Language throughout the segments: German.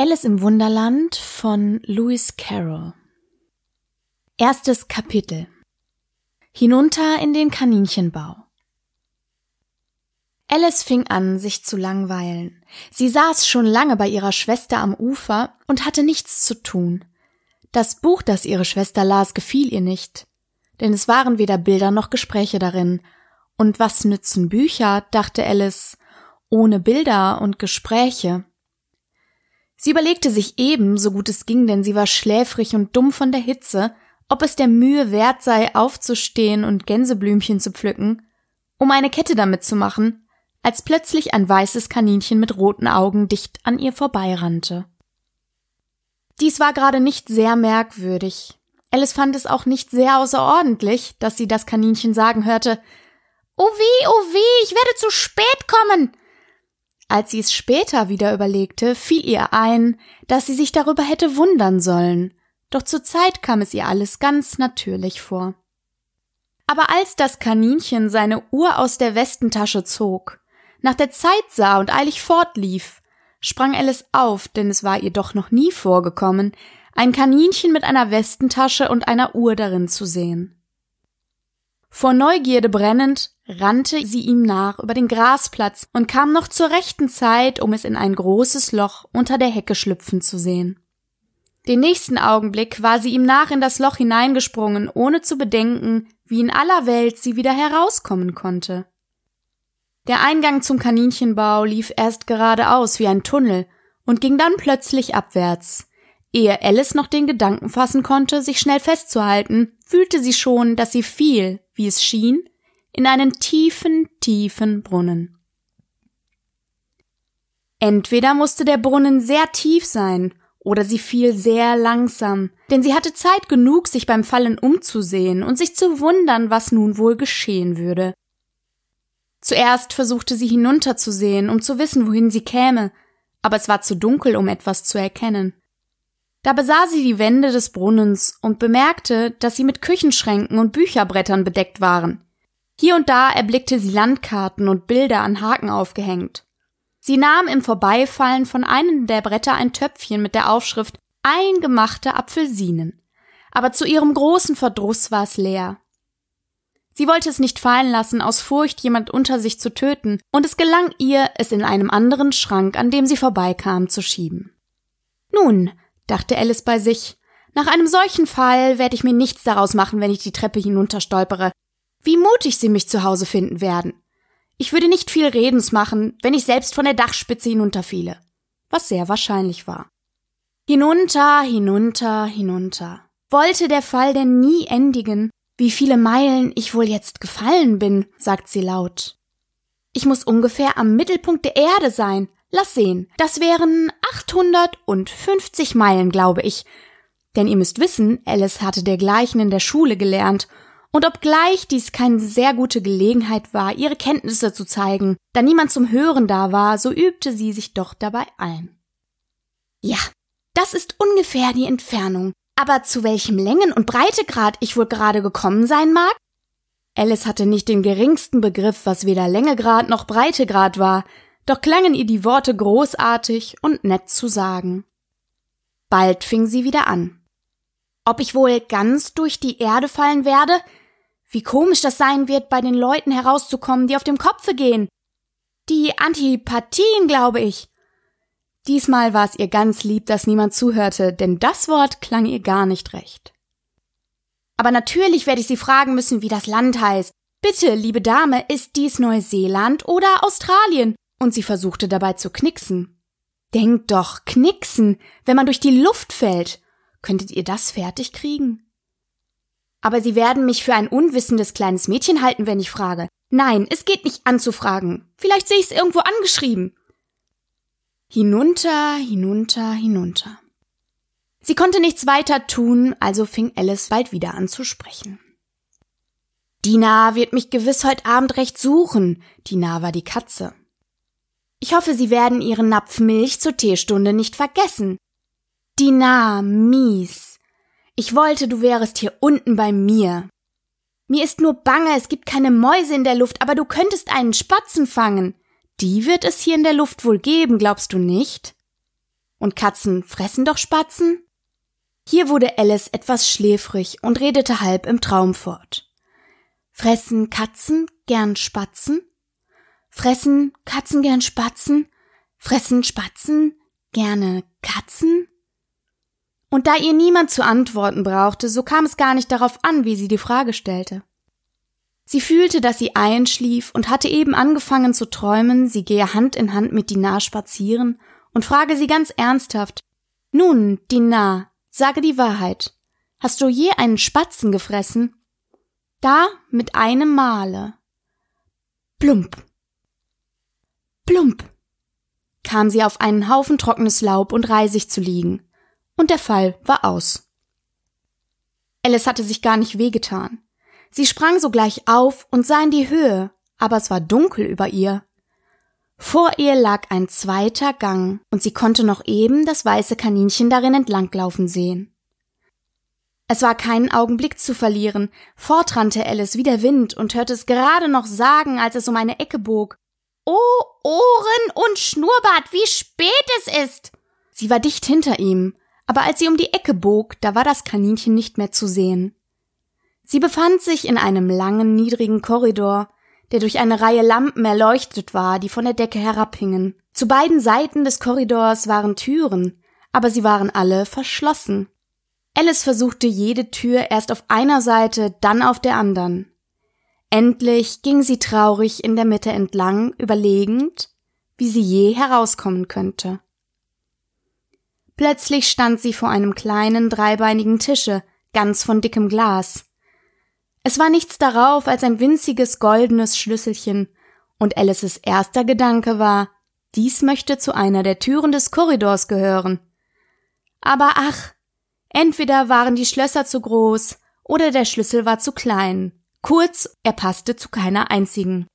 Alice im Wunderland von Lewis Carroll Erstes Kapitel Hinunter in den Kaninchenbau Alice fing an, sich zu langweilen. Sie saß schon lange bei ihrer Schwester am Ufer und hatte nichts zu tun. Das Buch, das ihre Schwester las, gefiel ihr nicht, denn es waren weder Bilder noch Gespräche darin. Und was nützen Bücher, dachte Alice, ohne Bilder und Gespräche? Sie überlegte sich eben, so gut es ging, denn sie war schläfrig und dumm von der Hitze, ob es der Mühe wert sei, aufzustehen und Gänseblümchen zu pflücken, um eine Kette damit zu machen, als plötzlich ein weißes Kaninchen mit roten Augen dicht an ihr vorbeirannte. Dies war gerade nicht sehr merkwürdig. Alice fand es auch nicht sehr außerordentlich, dass sie das Kaninchen sagen hörte, Oh weh, oh weh, ich werde zu spät kommen. Als sie es später wieder überlegte, fiel ihr ein, dass sie sich darüber hätte wundern sollen, doch zur Zeit kam es ihr alles ganz natürlich vor. Aber als das Kaninchen seine Uhr aus der Westentasche zog, nach der Zeit sah und eilig fortlief, sprang Alice auf, denn es war ihr doch noch nie vorgekommen, ein Kaninchen mit einer Westentasche und einer Uhr darin zu sehen. Vor Neugierde brennend rannte sie ihm nach über den Grasplatz und kam noch zur rechten Zeit, um es in ein großes Loch unter der Hecke schlüpfen zu sehen. Den nächsten Augenblick war sie ihm nach in das Loch hineingesprungen, ohne zu bedenken, wie in aller Welt sie wieder herauskommen konnte. Der Eingang zum Kaninchenbau lief erst geradeaus wie ein Tunnel und ging dann plötzlich abwärts. Ehe Alice noch den Gedanken fassen konnte, sich schnell festzuhalten, fühlte sie schon, dass sie fiel, wie es schien, in einen tiefen, tiefen Brunnen. Entweder musste der Brunnen sehr tief sein, oder sie fiel sehr langsam, denn sie hatte Zeit genug, sich beim Fallen umzusehen und sich zu wundern, was nun wohl geschehen würde. Zuerst versuchte sie hinunterzusehen, um zu wissen, wohin sie käme, aber es war zu dunkel, um etwas zu erkennen. Da besah sie die Wände des Brunnens und bemerkte, dass sie mit Küchenschränken und Bücherbrettern bedeckt waren. Hier und da erblickte sie Landkarten und Bilder an Haken aufgehängt. Sie nahm im Vorbeifallen von einem der Bretter ein Töpfchen mit der Aufschrift Eingemachte Apfelsinen. Aber zu ihrem großen Verdruss war es leer. Sie wollte es nicht fallen lassen, aus Furcht, jemand unter sich zu töten, und es gelang ihr, es in einem anderen Schrank, an dem sie vorbeikam, zu schieben. Nun, dachte Alice bei sich, nach einem solchen Fall werde ich mir nichts daraus machen, wenn ich die Treppe hinunterstolpere, wie mutig sie mich zu Hause finden werden. Ich würde nicht viel Redens machen, wenn ich selbst von der Dachspitze hinunterfiele, was sehr wahrscheinlich war. Hinunter, hinunter, hinunter. Wollte der Fall denn nie endigen? Wie viele Meilen ich wohl jetzt gefallen bin, sagt sie laut. Ich muss ungefähr am Mittelpunkt der Erde sein. Lass sehen, das wären 850 Meilen, glaube ich. Denn ihr müsst wissen, Alice hatte dergleichen in der Schule gelernt und obgleich dies keine sehr gute Gelegenheit war, ihre Kenntnisse zu zeigen, da niemand zum Hören da war, so übte sie sich doch dabei ein. Ja, das ist ungefähr die Entfernung. Aber zu welchem Längen- und Breitegrad ich wohl gerade gekommen sein mag? Alice hatte nicht den geringsten Begriff, was weder Längegrad noch Breitegrad war, doch klangen ihr die Worte großartig und nett zu sagen. Bald fing sie wieder an. Ob ich wohl ganz durch die Erde fallen werde? Wie komisch das sein wird, bei den Leuten herauszukommen, die auf dem Kopfe gehen. Die Antipathien, glaube ich. Diesmal war es ihr ganz lieb, dass niemand zuhörte, denn das Wort klang ihr gar nicht recht. Aber natürlich werde ich Sie fragen müssen, wie das Land heißt. Bitte, liebe Dame, ist dies Neuseeland oder Australien? Und sie versuchte dabei zu knicksen. Denkt doch, knicksen, wenn man durch die Luft fällt. Könntet ihr das fertig kriegen? Aber Sie werden mich für ein unwissendes kleines Mädchen halten, wenn ich frage. Nein, es geht nicht anzufragen. Vielleicht sehe ich es irgendwo angeschrieben. Hinunter, hinunter, hinunter. Sie konnte nichts weiter tun, also fing Alice bald wieder an zu sprechen. Dina wird mich gewiss heute Abend recht suchen. Dina war die Katze. Ich hoffe, Sie werden Ihren Napf Milch zur Teestunde nicht vergessen. Dina, mies. Ich wollte, du wärest hier unten bei mir. Mir ist nur bange, es gibt keine Mäuse in der Luft, aber du könntest einen Spatzen fangen. Die wird es hier in der Luft wohl geben, glaubst du nicht? Und Katzen fressen doch Spatzen? Hier wurde Alice etwas schläfrig und redete halb im Traum fort. Fressen Katzen gern Spatzen? Fressen Katzen gern Spatzen? Fressen Spatzen gerne Katzen? Und da ihr niemand zu antworten brauchte, so kam es gar nicht darauf an, wie sie die Frage stellte. Sie fühlte, dass sie einschlief und hatte eben angefangen zu träumen, sie gehe Hand in Hand mit Dinar spazieren und frage sie ganz ernsthaft, nun, Dinar, sage die Wahrheit. Hast du je einen Spatzen gefressen? Da mit einem Male. Plump. Plump. kam sie auf einen Haufen trockenes Laub und Reisig zu liegen. Und der Fall war aus. Alice hatte sich gar nicht wehgetan. Sie sprang sogleich auf und sah in die Höhe, aber es war dunkel über ihr. Vor ihr lag ein zweiter Gang, und sie konnte noch eben das weiße Kaninchen darin entlanglaufen sehen. Es war keinen Augenblick zu verlieren, fortrannte Alice wie der Wind und hörte es gerade noch sagen, als es um eine Ecke bog. Oh, Ohren und Schnurrbart, wie spät es ist! Sie war dicht hinter ihm, aber als sie um die Ecke bog, da war das Kaninchen nicht mehr zu sehen. Sie befand sich in einem langen, niedrigen Korridor, der durch eine Reihe Lampen erleuchtet war, die von der Decke herabhingen. Zu beiden Seiten des Korridors waren Türen, aber sie waren alle verschlossen. Alice versuchte jede Tür erst auf einer Seite, dann auf der anderen. Endlich ging sie traurig in der Mitte entlang, überlegend, wie sie je herauskommen könnte. Plötzlich stand sie vor einem kleinen dreibeinigen Tische, ganz von dickem Glas. Es war nichts darauf als ein winziges goldenes Schlüsselchen, und Alices erster Gedanke war, dies möchte zu einer der Türen des Korridors gehören. Aber ach, entweder waren die Schlösser zu groß oder der Schlüssel war zu klein. Kurz, er passte zu keiner einzigen.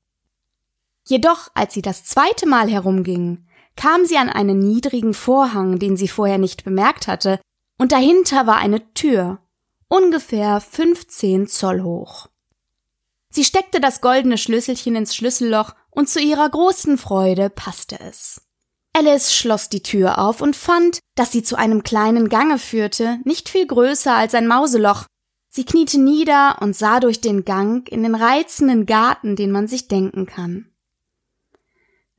Jedoch, als sie das zweite Mal herumging, kam sie an einen niedrigen Vorhang, den sie vorher nicht bemerkt hatte, und dahinter war eine Tür, ungefähr 15 Zoll hoch. Sie steckte das goldene Schlüsselchen ins Schlüsselloch und zu ihrer großen Freude passte es. Alice schloss die Tür auf und fand, dass sie zu einem kleinen Gange führte, nicht viel größer als ein Mauseloch. Sie kniete nieder und sah durch den Gang in den reizenden Garten, den man sich denken kann.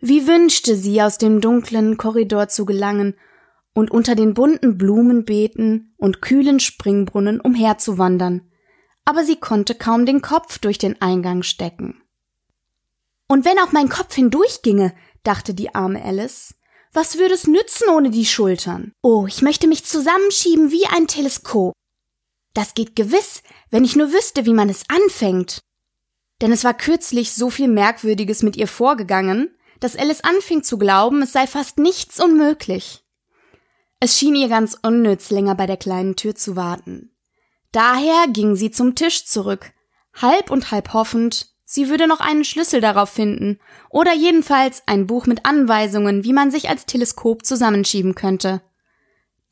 Wie wünschte sie, aus dem dunklen Korridor zu gelangen und unter den bunten Blumenbeeten und kühlen Springbrunnen umherzuwandern, aber sie konnte kaum den Kopf durch den Eingang stecken. Und wenn auch mein Kopf hindurchginge, dachte die arme Alice, was würde es nützen ohne die Schultern? Oh, ich möchte mich zusammenschieben wie ein Teleskop. Das geht gewiss, wenn ich nur wüsste, wie man es anfängt. Denn es war kürzlich so viel Merkwürdiges mit ihr vorgegangen, dass Alice anfing zu glauben, es sei fast nichts unmöglich. Es schien ihr ganz unnütz, länger bei der kleinen Tür zu warten. Daher ging sie zum Tisch zurück, halb und halb hoffend, sie würde noch einen Schlüssel darauf finden oder jedenfalls ein Buch mit Anweisungen, wie man sich als Teleskop zusammenschieben könnte.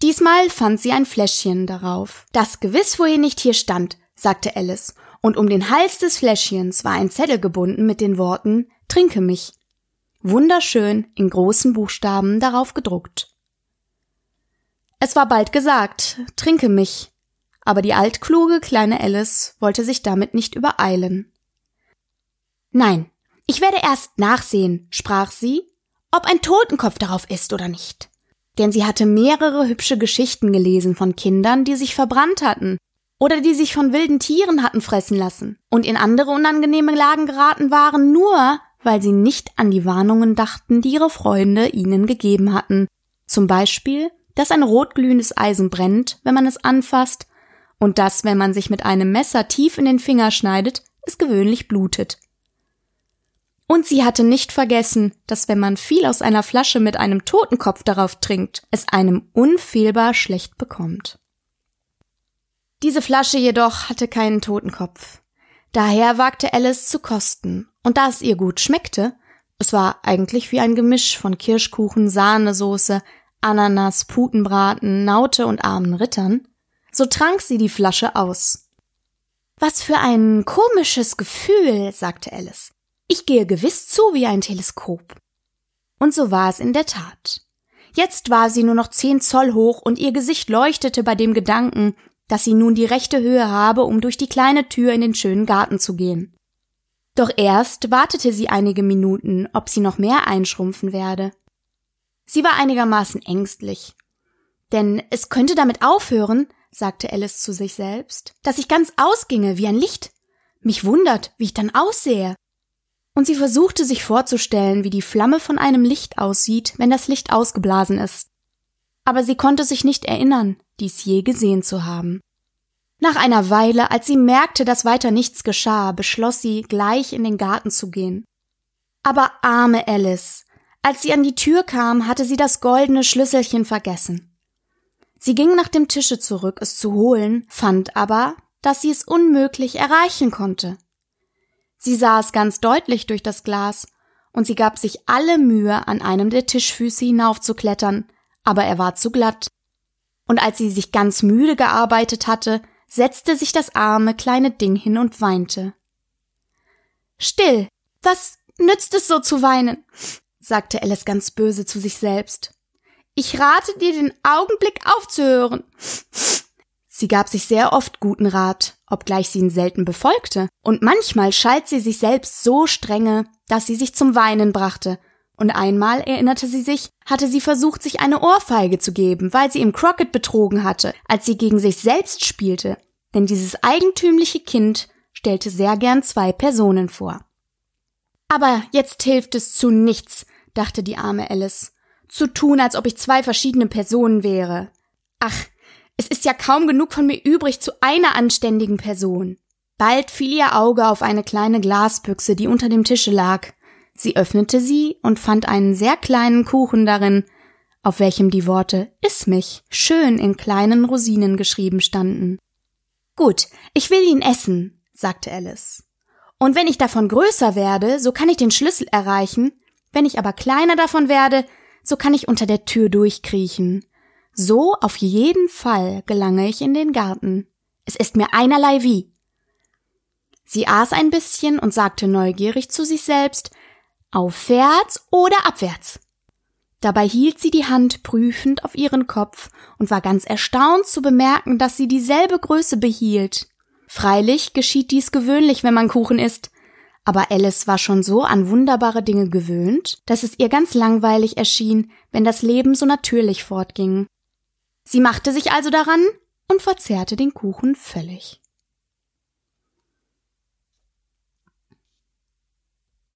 Diesmal fand sie ein Fläschchen darauf, das gewiss vorhin nicht hier stand, sagte Alice, und um den Hals des Fläschchens war ein Zettel gebunden mit den Worten Trinke mich. Wunderschön in großen Buchstaben darauf gedruckt. Es war bald gesagt, trinke mich, aber die altkluge kleine Alice wollte sich damit nicht übereilen. Nein, ich werde erst nachsehen, sprach sie, ob ein Totenkopf darauf ist oder nicht. Denn sie hatte mehrere hübsche Geschichten gelesen von Kindern, die sich verbrannt hatten oder die sich von wilden Tieren hatten fressen lassen und in andere unangenehme Lagen geraten waren, nur weil sie nicht an die Warnungen dachten, die ihre Freunde ihnen gegeben hatten. Zum Beispiel, dass ein rotglühendes Eisen brennt, wenn man es anfasst, und dass, wenn man sich mit einem Messer tief in den Finger schneidet, es gewöhnlich blutet. Und sie hatte nicht vergessen, dass wenn man viel aus einer Flasche mit einem Totenkopf darauf trinkt, es einem unfehlbar schlecht bekommt. Diese Flasche jedoch hatte keinen Totenkopf. Daher wagte Alice zu kosten, und da es ihr gut schmeckte, es war eigentlich wie ein Gemisch von Kirschkuchen, Sahnesoße, Ananas, Putenbraten, Naute und armen Rittern, so trank sie die Flasche aus. Was für ein komisches Gefühl, sagte Alice. Ich gehe gewiss zu wie ein Teleskop. Und so war es in der Tat. Jetzt war sie nur noch zehn Zoll hoch und ihr Gesicht leuchtete bei dem Gedanken, dass sie nun die rechte Höhe habe, um durch die kleine Tür in den schönen Garten zu gehen. Doch erst wartete sie einige Minuten, ob sie noch mehr einschrumpfen werde. Sie war einigermaßen ängstlich. Denn es könnte damit aufhören, sagte Alice zu sich selbst, dass ich ganz ausginge wie ein Licht. Mich wundert, wie ich dann aussehe. Und sie versuchte sich vorzustellen, wie die Flamme von einem Licht aussieht, wenn das Licht ausgeblasen ist. Aber sie konnte sich nicht erinnern, dies je gesehen zu haben. Nach einer Weile, als sie merkte, dass weiter nichts geschah, beschloss sie, gleich in den Garten zu gehen. Aber arme Alice, als sie an die Tür kam, hatte sie das goldene Schlüsselchen vergessen. Sie ging nach dem Tische zurück, es zu holen, fand aber, dass sie es unmöglich erreichen konnte. Sie sah es ganz deutlich durch das Glas, und sie gab sich alle Mühe, an einem der Tischfüße hinaufzuklettern, aber er war zu glatt. Und als sie sich ganz müde gearbeitet hatte, setzte sich das arme kleine Ding hin und weinte. Still, was nützt es so zu weinen? sagte Alice ganz böse zu sich selbst. Ich rate dir, den Augenblick aufzuhören. Sie gab sich sehr oft guten Rat, obgleich sie ihn selten befolgte, und manchmal schalt sie sich selbst so strenge, dass sie sich zum Weinen brachte, und einmal erinnerte sie sich, hatte sie versucht, sich eine Ohrfeige zu geben, weil sie im Crockett betrogen hatte, als sie gegen sich selbst spielte, denn dieses eigentümliche Kind stellte sehr gern zwei Personen vor. Aber jetzt hilft es zu nichts, dachte die arme Alice, zu tun, als ob ich zwei verschiedene Personen wäre. Ach, es ist ja kaum genug von mir übrig zu einer anständigen Person. Bald fiel ihr Auge auf eine kleine Glasbüchse, die unter dem Tische lag. Sie öffnete sie und fand einen sehr kleinen Kuchen darin, auf welchem die Worte Iss mich schön in kleinen Rosinen geschrieben standen. Gut, ich will ihn essen, sagte Alice. Und wenn ich davon größer werde, so kann ich den Schlüssel erreichen, wenn ich aber kleiner davon werde, so kann ich unter der Tür durchkriechen. So auf jeden Fall gelange ich in den Garten. Es ist mir einerlei wie. Sie aß ein bisschen und sagte neugierig zu sich selbst, aufwärts oder abwärts. Dabei hielt sie die Hand prüfend auf ihren Kopf und war ganz erstaunt zu bemerken, dass sie dieselbe Größe behielt. Freilich geschieht dies gewöhnlich, wenn man Kuchen isst, aber Alice war schon so an wunderbare Dinge gewöhnt, dass es ihr ganz langweilig erschien, wenn das Leben so natürlich fortging. Sie machte sich also daran und verzehrte den Kuchen völlig.